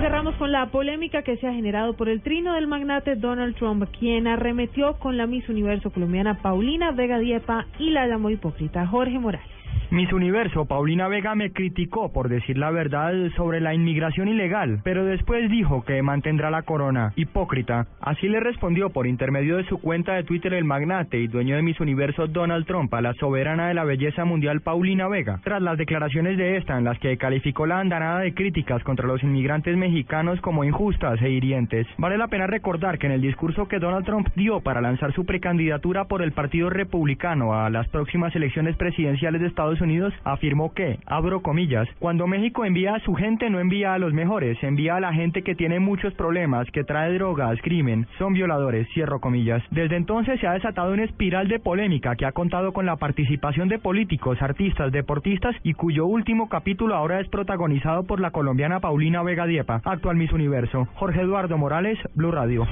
Cerramos con la polémica que se ha generado por el trino del magnate Donald Trump, quien arremetió con la Miss Universo colombiana Paulina Vega Diepa y la llamó hipócrita Jorge Morales. Miss Universo, Paulina Vega me criticó por decir la verdad sobre la inmigración ilegal, pero después dijo que mantendrá la corona. Hipócrita. Así le respondió por intermedio de su cuenta de Twitter el magnate y dueño de Miss Universo Donald Trump a la soberana de la belleza mundial Paulina Vega, tras las declaraciones de esta en las que calificó la andanada de críticas contra los inmigrantes mexicanos como injustas e hirientes. Vale la pena recordar que en el discurso que Donald Trump dio para lanzar su precandidatura por el Partido Republicano a las próximas elecciones presidenciales de Unidos afirmó que, abro comillas, cuando México envía a su gente no envía a los mejores, envía a la gente que tiene muchos problemas, que trae drogas, crimen, son violadores, cierro comillas. Desde entonces se ha desatado una espiral de polémica que ha contado con la participación de políticos, artistas, deportistas y cuyo último capítulo ahora es protagonizado por la colombiana Paulina Vega Diepa, actual Miss Universo. Jorge Eduardo Morales, Blue Radio.